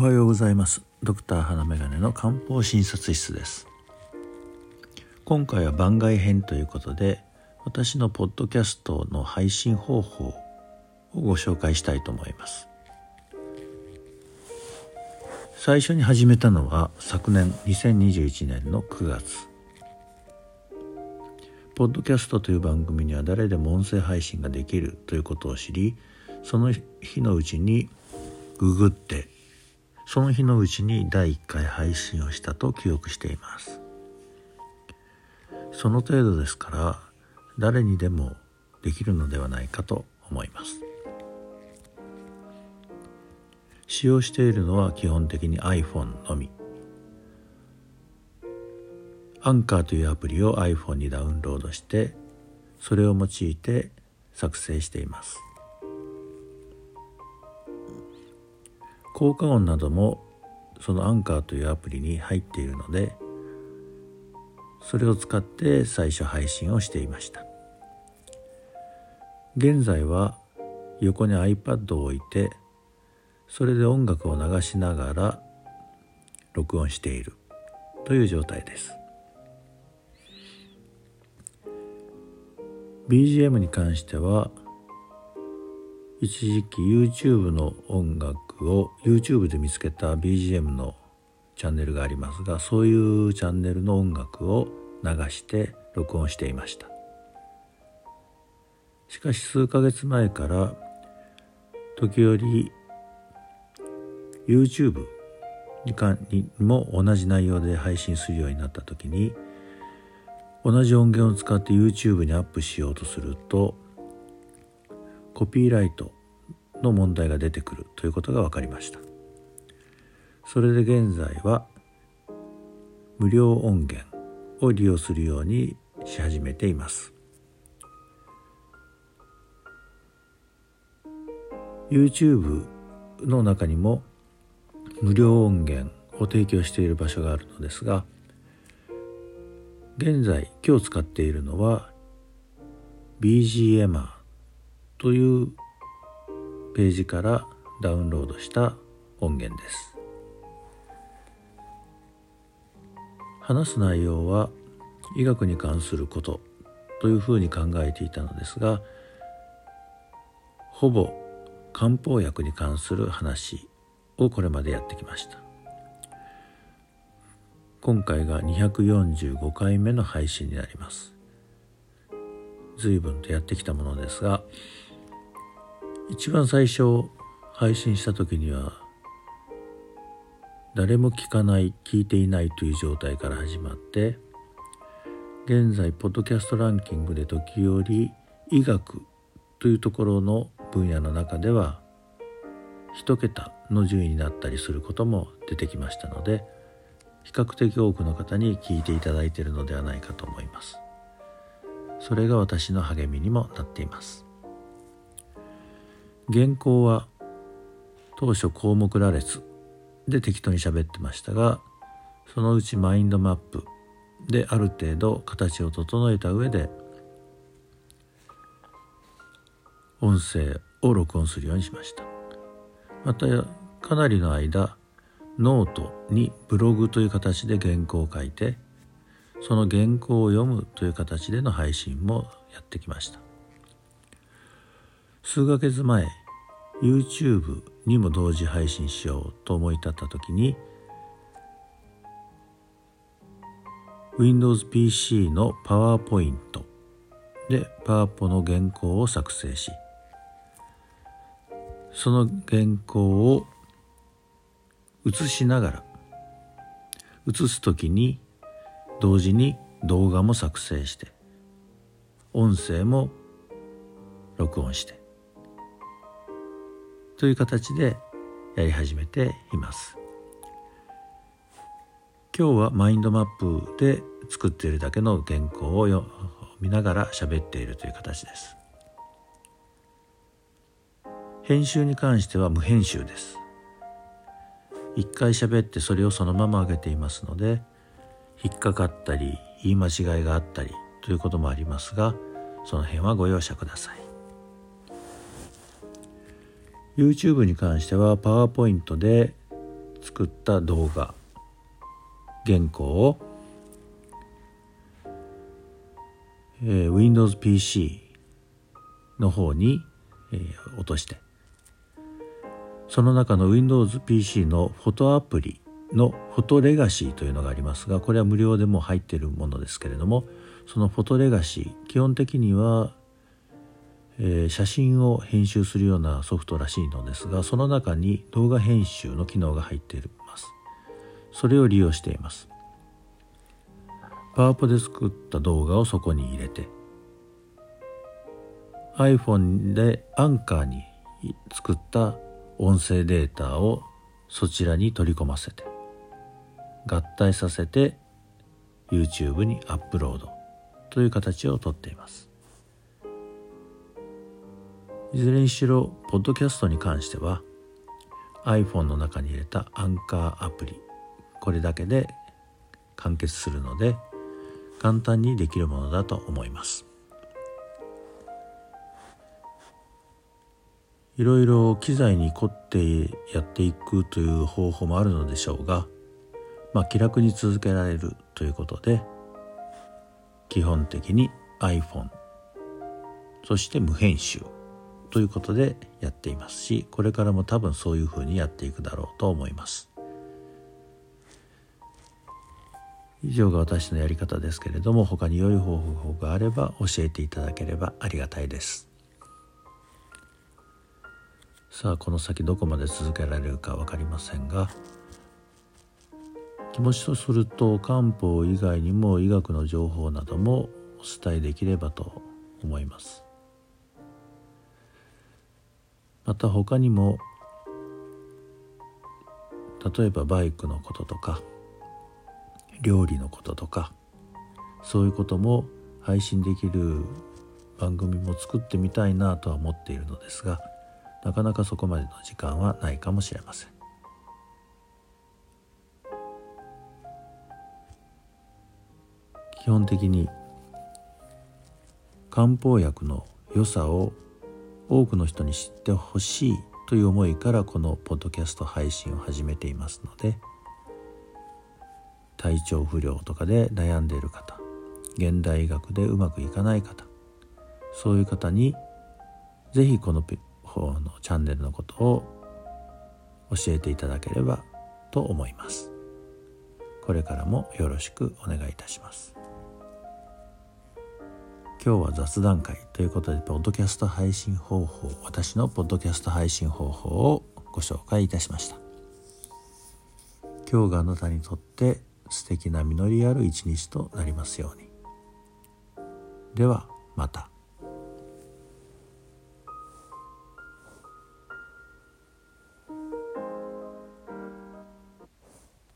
おはようございます。ドクター花眼鏡の漢方診察室です。今回は番外編ということで私のポッドキャストの配信方法をご紹介したいと思います。最初に始めたのは昨年2021年の9月。ポッドキャストという番組には誰でも音声配信ができるということを知りその日のうちにググってその日のうちに第1回配信をしたと記憶しています。その程度ですから誰にでもできるのではないかと思います。使用しているのは基本的に iPhone のみ。アンカーというアプリを iPhone にダウンロードしてそれを用いて作成しています。効果音などもそのアンカーというアプリに入っているのでそれを使って最初配信をしていました。現在は横に iPad を置いてそれで音楽を流しながら録音している。という状態です。BGM に関しては一時期 YouTube の音楽を YouTube で見つけた BGM のチャンネルがありますがそういうチャンネルの音楽を流して録音していました。しかし数ヶ月前から時折 YouTube にかにも同じ内容で配信するようになった時に同じ音源を使って YouTube にアップしようとするとコピーライトの問題が出てくるということが分かりました。それで現在は無料音源を利用するようにし始めています。YouTube の中にも無料音源を提供している場所があるのですが現在今日使っているのは BGM というページからダウンロードした音源です。話す内容は医学に関することというふうに考えていたのですがほぼ漢方薬に関する話をこれまでやってきました。今回が245回目の配信になります。随分とやってきたものですが一番最初配信した時には誰も聞かない聞いていないという状態から始まって現在ポッドキャストランキングで時折医学というところの分野の中では一桁の順位になったりすることも出てきましたので比較的多くの方に聞いていただいているのではないかと思います。それが私の励みにもなっています。原稿は当初項目羅列で適当に喋ってましたがそのうちマインドマップである程度形を整えた上で音声を録音するようにしました。またかなりの間ノートにブログという形で原稿を書いてその原稿を読むという形での配信もやってきました。数ヶ月前 YouTube にも同時配信しようと思い立った時に Windows PC の PowerPoint で PowerPo の原稿を作成しその原稿を写しながら写す時に同時に動画も作成して音声も録音してという形でやり始めています。今日はマインドマップで作っているだけの原稿を見ながら喋っているという形です。編集に関しては無編集です。一回喋ってそれをそのまま上げていますので引っかかったり言い間違いがあったりということもありますがその辺はご容赦ください。YouTube に関しては PowerPoint で作った動画原稿を、えー、Windows PC の方に、えー、落としてその中の Windows PC のフォトアプリのフォトレガシーというのがありますがこれは無料でも入っているものですけれどもそのフォトレガシー基本的には、えー、写真を編集するようなソフトらしいのですがその中に動画編集の機能が入っています。それを利用しています。パワポで作った動画をそこに入れて iPhone でアンカーに作った音声データをそちらに取り込ませて合体させて YouTube にアップロードという形をとっています。いずれにしろポッドキャストに関しては iPhone の中に入れたアンカーアプリこれだけで完結するので簡単にできるものだと思います。いろいろ機材に凝ってやっていくという方法もあるのでしょうがまあ気楽に続けられるということで基本的に iPhone そして無編集。ということでやっていますしこれからも多分そういうふうにやっていくだろうと思います。以上が私のやり方ですけれども他に良い方法があれば教えていただければありがたいです。さあこの先どこまで続けられるか分かりませんが気持ちとすると漢方以外にも医学の情報などもお伝えできればと思います。また他にも例えばバイクのこととか料理のこととかそういうことも配信できる番組も作ってみたいなとは思っているのですがなかなかそこまでの時間はないかもしれません。基本的に漢方薬の良さを多くの人に知ってほしいという思いからこのポッドキャスト配信を始めていますので体調不良とかで悩んでいる方現代医学でうまくいかない方そういう方に是非この方のチャンネルのことを教えていただければと思います。これからもよろしくお願いいたします。今日は雑談会ということでポッドキャスト配信方法私のポッドキャスト配信方法をご紹介いたしました。今日があなたにとって素敵な実りある一日となりますように。ではまた。